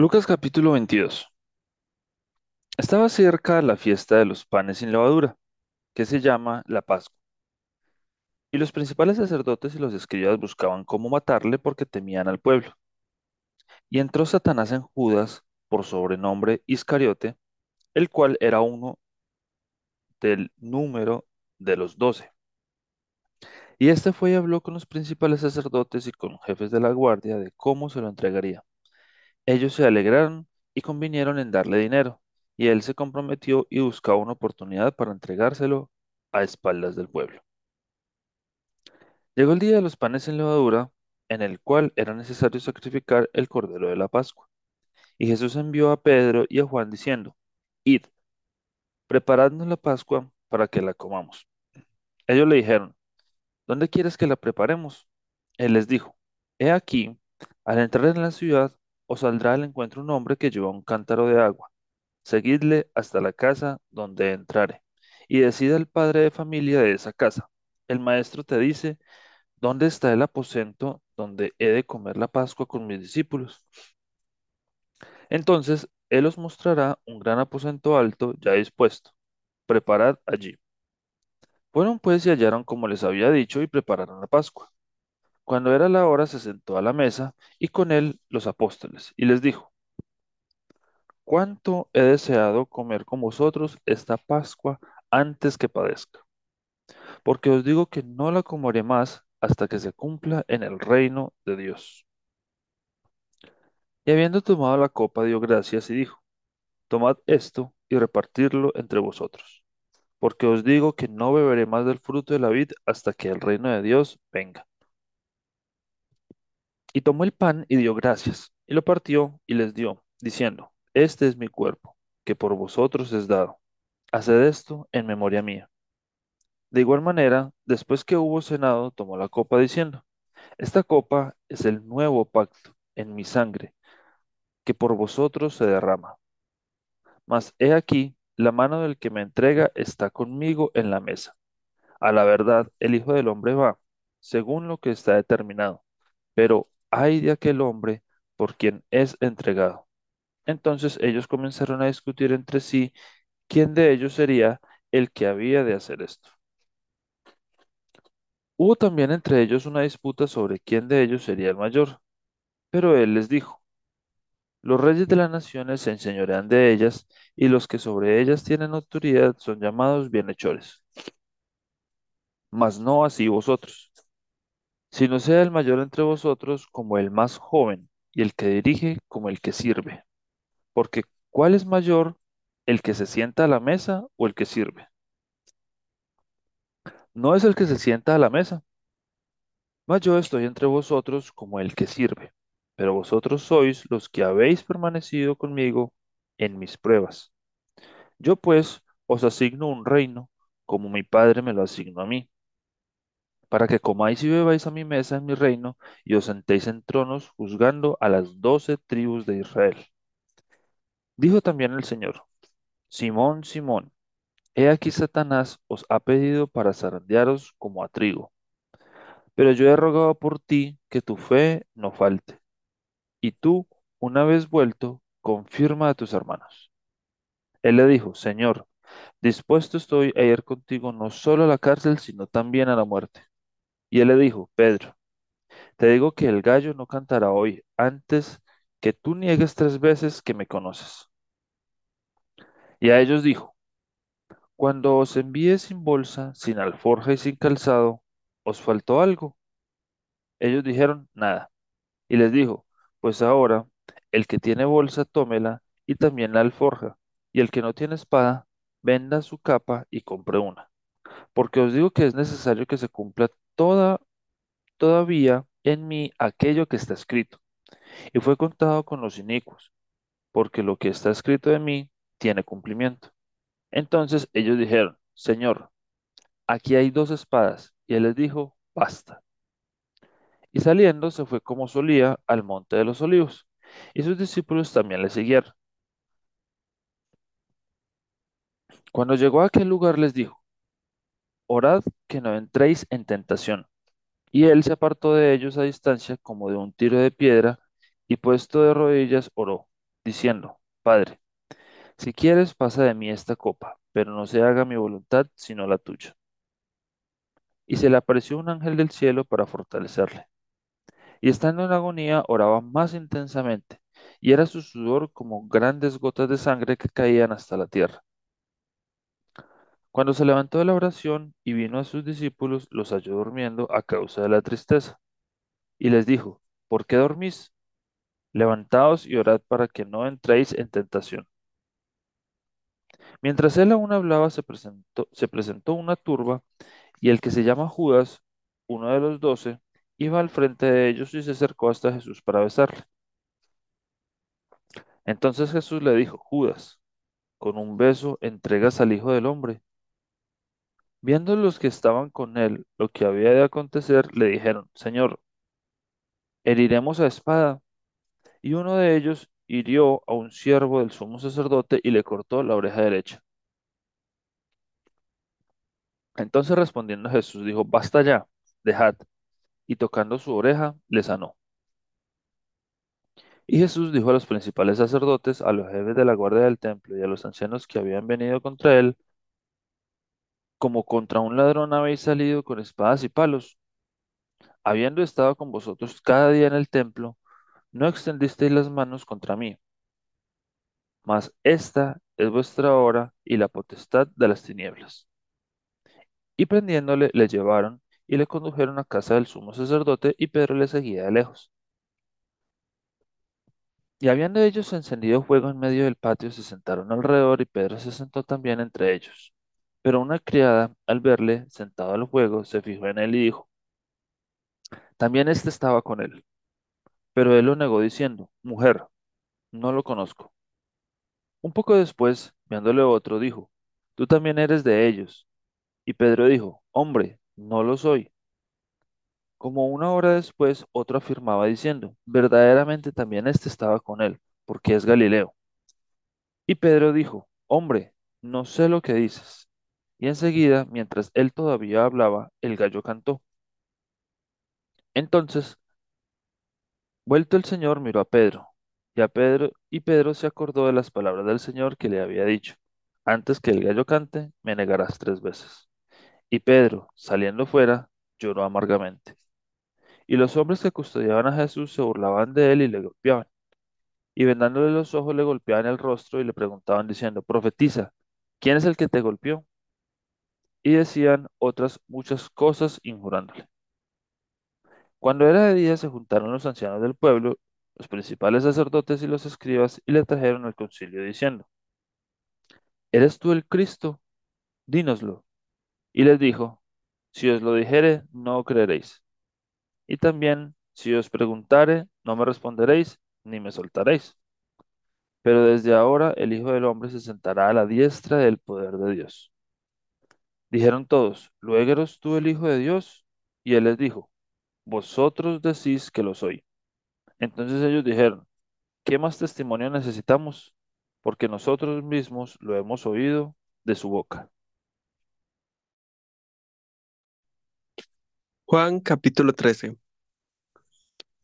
Lucas capítulo 22. Estaba cerca la fiesta de los panes sin levadura, que se llama la Pascua, y los principales sacerdotes y los escribas buscaban cómo matarle porque temían al pueblo. Y entró Satanás en Judas, por sobrenombre Iscariote, el cual era uno del número de los doce. Y este fue y habló con los principales sacerdotes y con jefes de la guardia de cómo se lo entregaría. Ellos se alegraron y convinieron en darle dinero, y él se comprometió y buscaba una oportunidad para entregárselo a espaldas del pueblo. Llegó el día de los panes sin levadura, en el cual era necesario sacrificar el cordero de la Pascua. Y Jesús envió a Pedro y a Juan diciendo, Id, preparadnos la Pascua para que la comamos. Ellos le dijeron, ¿dónde quieres que la preparemos? Él les dijo, He aquí, al entrar en la ciudad, os saldrá al encuentro un hombre que lleva un cántaro de agua Seguidle hasta la casa donde entrare, y decida el padre de familia de esa casa. El maestro te dice, ¿dónde está el aposento donde he de comer la Pascua con mis discípulos? Entonces él os mostrará un gran aposento alto ya dispuesto. Preparad allí. Fueron pues y hallaron como les había dicho y prepararon la Pascua. Cuando era la hora se sentó a la mesa y con él los apóstoles, y les dijo, cuánto he deseado comer con vosotros esta Pascua antes que padezca. Porque os digo que no la comeré más hasta que se cumpla en el reino de Dios. Y habiendo tomado la copa, dio gracias y dijo, Tomad esto y repartirlo entre vosotros. Porque os digo que no beberé más del fruto de la vid hasta que el reino de Dios venga. Y tomó el pan y dio gracias, y lo partió y les dio, diciendo, Este es mi cuerpo, que por vosotros es dado. Haced esto en memoria mía. De igual manera, después que hubo cenado, tomó la copa diciendo, Esta copa es el nuevo pacto en mi sangre, que por vosotros se derrama. Mas he aquí, la mano del que me entrega está conmigo en la mesa. A la verdad, el Hijo del Hombre va, según lo que está determinado, pero ay de aquel hombre por quien es entregado. Entonces ellos comenzaron a discutir entre sí quién de ellos sería el que había de hacer esto. Hubo también entre ellos una disputa sobre quién de ellos sería el mayor, pero él les dijo, los reyes de las naciones se enseñorean de ellas, y los que sobre ellas tienen autoridad son llamados bienhechores. Mas no así vosotros, sino sea el mayor entre vosotros como el más joven, y el que dirige como el que sirve. Porque ¿cuál es mayor, el que se sienta a la mesa o el que sirve? No es el que se sienta a la mesa, mas yo estoy entre vosotros como el que sirve. Pero vosotros sois los que habéis permanecido conmigo en mis pruebas. Yo pues os asigno un reino, como mi Padre me lo asignó a mí, para que comáis y bebáis a mi mesa en mi reino, y os sentéis en tronos juzgando a las doce tribus de Israel. Dijo también el Señor, Simón, Simón, he aquí Satanás os ha pedido para zarandearos como a trigo, pero yo he rogado por ti que tu fe no falte, y tú, una vez vuelto, confirma a tus hermanos. Él le dijo, Señor, dispuesto estoy a ir contigo no solo a la cárcel, sino también a la muerte. Y él le dijo, Pedro, te digo que el gallo no cantará hoy antes que tú niegues tres veces que me conoces. Y a ellos dijo, cuando os envíe sin bolsa, sin alforja y sin calzado, ¿os faltó algo? Ellos dijeron, nada. Y les dijo, pues ahora, el que tiene bolsa, tómela, y también la alforja, y el que no tiene espada, venda su capa y compre una. Porque os digo que es necesario que se cumpla toda, todavía en mí aquello que está escrito. Y fue contado con los inicuos, porque lo que está escrito de mí tiene cumplimiento. Entonces ellos dijeron, Señor, aquí hay dos espadas. Y él les dijo, basta. Y saliendo se fue como solía al monte de los olivos, y sus discípulos también le siguieron. Cuando llegó a aquel lugar les dijo, Orad que no entréis en tentación. Y él se apartó de ellos a distancia como de un tiro de piedra, y puesto de rodillas oró, diciendo, Padre, si quieres, pasa de mí esta copa, pero no se haga mi voluntad, sino la tuya. Y se le apareció un ángel del cielo para fortalecerle. Y estando en agonía, oraba más intensamente, y era su sudor como grandes gotas de sangre que caían hasta la tierra. Cuando se levantó de la oración y vino a sus discípulos, los halló durmiendo a causa de la tristeza. Y les dijo, ¿por qué dormís? Levantaos y orad para que no entréis en tentación. Mientras él aún hablaba, se presentó, se presentó una turba, y el que se llama Judas, uno de los doce, iba al frente de ellos y se acercó hasta Jesús para besarle. Entonces Jesús le dijo, Judas, con un beso entregas al Hijo del Hombre. Viendo los que estaban con él lo que había de acontecer, le dijeron, Señor, heriremos a espada. Y uno de ellos hirió a un siervo del sumo sacerdote y le cortó la oreja derecha. Entonces respondiendo Jesús dijo, Basta ya, dejad. Y tocando su oreja, le sanó. Y Jesús dijo a los principales sacerdotes, a los jefes de la guardia del templo y a los ancianos que habían venido contra él, como contra un ladrón habéis salido con espadas y palos. Habiendo estado con vosotros cada día en el templo, no extendisteis las manos contra mí. Mas esta es vuestra hora y la potestad de las tinieblas. Y prendiéndole, le llevaron y le condujeron a casa del sumo sacerdote, y Pedro le seguía de lejos. Y habiendo ellos encendido fuego en medio del patio, se sentaron alrededor, y Pedro se sentó también entre ellos. Pero una criada, al verle sentado al fuego, se fijó en él y dijo, también éste estaba con él. Pero él lo negó diciendo, Mujer, no lo conozco. Un poco después, viéndole otro, dijo, Tú también eres de ellos. Y Pedro dijo, Hombre, no lo soy. Como una hora después, otro afirmaba diciendo, Verdaderamente también éste estaba con él, porque es Galileo. Y Pedro dijo, Hombre, no sé lo que dices. Y enseguida, mientras él todavía hablaba, el gallo cantó. Entonces, vuelto el Señor, miró a Pedro, y a Pedro, y Pedro se acordó de las palabras del Señor que le había dicho, antes que el gallo cante, me negarás tres veces. Y Pedro, saliendo fuera, lloró amargamente. Y los hombres que custodiaban a Jesús se burlaban de él y le golpeaban. Y vendándole los ojos le golpeaban el rostro y le preguntaban diciendo, Profetiza, ¿quién es el que te golpeó? Y decían otras muchas cosas injurándole. Cuando era de día se juntaron los ancianos del pueblo, los principales sacerdotes y los escribas, y le trajeron al concilio diciendo, ¿Eres tú el Cristo? Dínoslo. Y les dijo, Si os lo dijere, no creeréis. Y también, si os preguntare, no me responderéis, ni me soltaréis. Pero desde ahora el Hijo del Hombre se sentará a la diestra del poder de Dios. Dijeron todos, ¿luego eres tú el Hijo de Dios? Y él les dijo, vosotros decís que lo soy. Entonces ellos dijeron, ¿qué más testimonio necesitamos? Porque nosotros mismos lo hemos oído de su boca. Juan capítulo 13.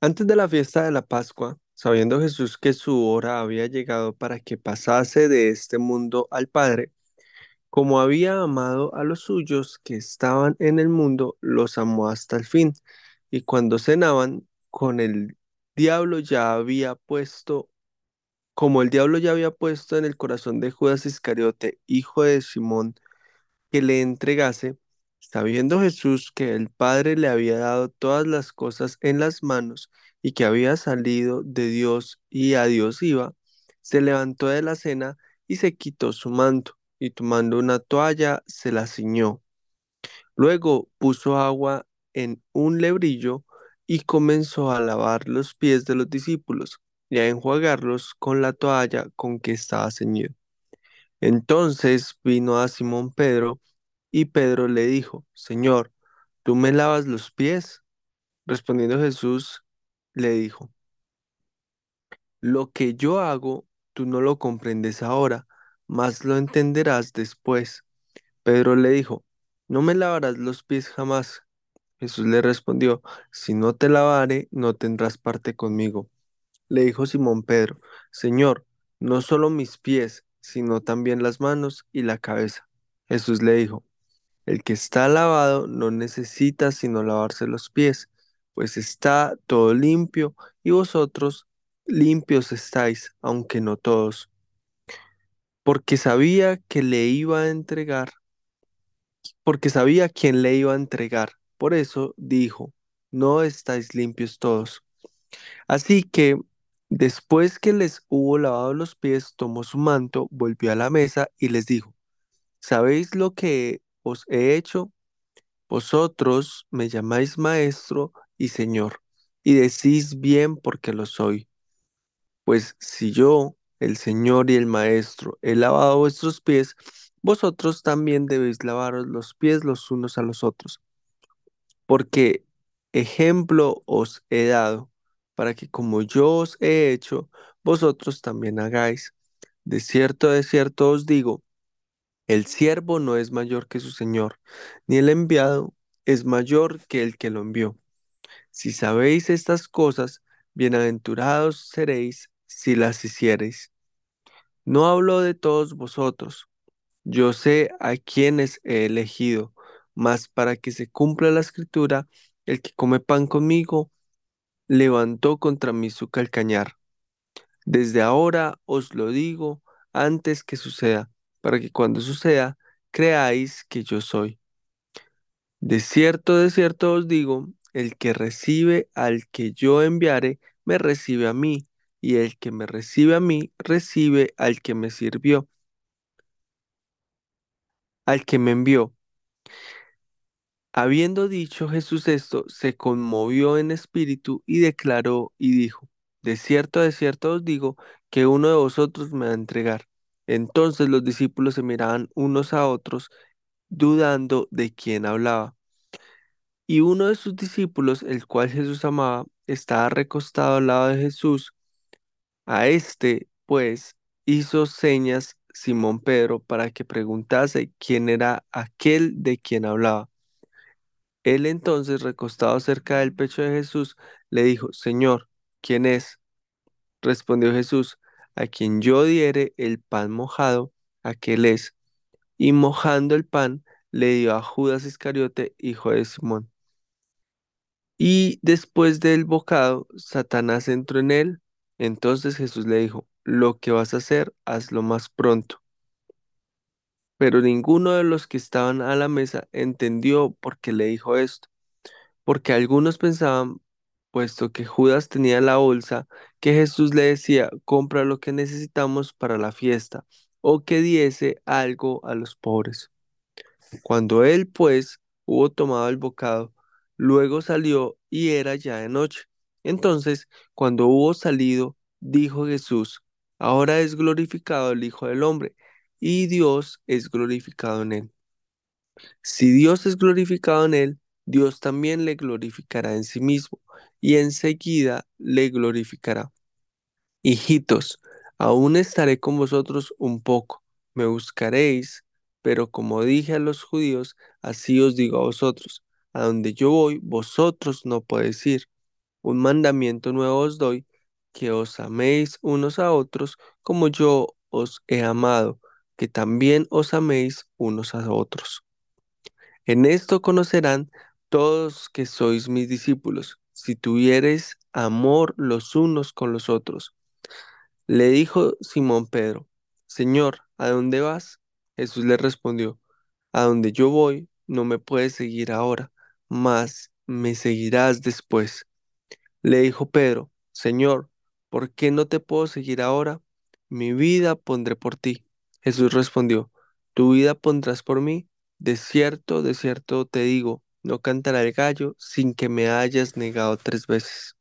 Antes de la fiesta de la Pascua, sabiendo Jesús que su hora había llegado para que pasase de este mundo al Padre, como había amado a los suyos que estaban en el mundo, los amó hasta el fin. Y cuando cenaban, con el diablo ya había puesto, como el diablo ya había puesto en el corazón de Judas Iscariote, hijo de Simón, que le entregase, sabiendo Jesús que el Padre le había dado todas las cosas en las manos y que había salido de Dios y a Dios iba, se levantó de la cena y se quitó su manto y tomando una toalla se la ciñó. Luego puso agua en un lebrillo y comenzó a lavar los pies de los discípulos y a enjuagarlos con la toalla con que estaba ceñido. Entonces vino a Simón Pedro y Pedro le dijo, Señor, ¿tú me lavas los pies? Respondiendo Jesús, le dijo, Lo que yo hago, tú no lo comprendes ahora, mas lo entenderás después. Pedro le dijo, No me lavarás los pies jamás. Jesús le respondió, Si no te lavare, no tendrás parte conmigo. Le dijo Simón Pedro, Señor, no solo mis pies, sino también las manos y la cabeza. Jesús le dijo, el que está lavado no necesita sino lavarse los pies, pues está todo limpio y vosotros limpios estáis, aunque no todos, porque sabía que le iba a entregar, porque sabía quién le iba a entregar. Por eso dijo, no estáis limpios todos. Así que después que les hubo lavado los pies, tomó su manto, volvió a la mesa y les dijo, ¿sabéis lo que os he hecho? Vosotros me llamáis maestro y señor, y decís bien porque lo soy. Pues si yo, el señor y el maestro, he lavado vuestros pies, vosotros también debéis lavaros los pies los unos a los otros, porque ejemplo os he dado, para que como yo os he hecho, vosotros también hagáis. De cierto, de cierto os digo, el siervo no es mayor que su señor, ni el enviado es mayor que el que lo envió. Si sabéis estas cosas, bienaventurados seréis si las hiciereis. No hablo de todos vosotros, yo sé a quienes he elegido, mas para que se cumpla la escritura, el que come pan conmigo levantó contra mí su calcañar. Desde ahora os lo digo antes que suceda, para que cuando suceda, creáis que yo soy. De cierto, de cierto os digo, el que recibe al que yo enviare, me recibe a mí, y el que me recibe a mí, recibe al que me sirvió, al que me envió. Habiendo dicho Jesús esto, se conmovió en espíritu y declaró y dijo, De cierto, de cierto os digo, que uno de vosotros me va a entregar. Entonces los discípulos se miraban unos a otros, dudando de quién hablaba. Y uno de sus discípulos, el cual Jesús amaba, estaba recostado al lado de Jesús. A este, pues, hizo señas Simón Pedro para que preguntase quién era aquel de quien hablaba. Él entonces, recostado cerca del pecho de Jesús, le dijo, Señor, ¿quién es? Respondió Jesús, a quien yo diere el pan mojado, aquel es. Y mojando el pan, le dio a Judas Iscariote, hijo de Simón. Y después del bocado, Satanás entró en él. Entonces Jesús le dijo, lo que vas a hacer, hazlo más pronto. Pero ninguno de los que estaban a la mesa entendió por qué le dijo esto, porque algunos pensaban, puesto que Judas tenía la bolsa, que Jesús le decía, compra lo que necesitamos para la fiesta, o que diese algo a los pobres. Cuando él, pues, hubo tomado el bocado, luego salió y era ya de noche. Entonces, cuando hubo salido, dijo Jesús, ahora es glorificado el Hijo del Hombre, y Dios es glorificado en él. Si Dios es glorificado en él, Dios también le glorificará en sí mismo, y enseguida le glorificará. Hijitos, aún estaré con vosotros un poco, me buscaréis, pero como dije a los judíos, así os digo a vosotros, a donde yo voy, vosotros no podéis ir. Un mandamiento nuevo os doy, que os améis unos a otros como yo os he amado, que también os améis unos a otros. En esto conocerán todos que sois mis discípulos, si tuviereis amor los unos con los otros. Le dijo Simón Pedro, Señor, ¿a dónde vas? Jesús le respondió, A donde yo voy, no me puedes seguir ahora, mas me seguirás después. Le dijo Pedro, Señor, ¿por qué no te puedo seguir ahora? Mi vida pondré por ti. Jesús respondió, ¿tu vida pondrás por mí? De cierto, de cierto te digo, no cantará el gallo sin que me hayas negado tres veces.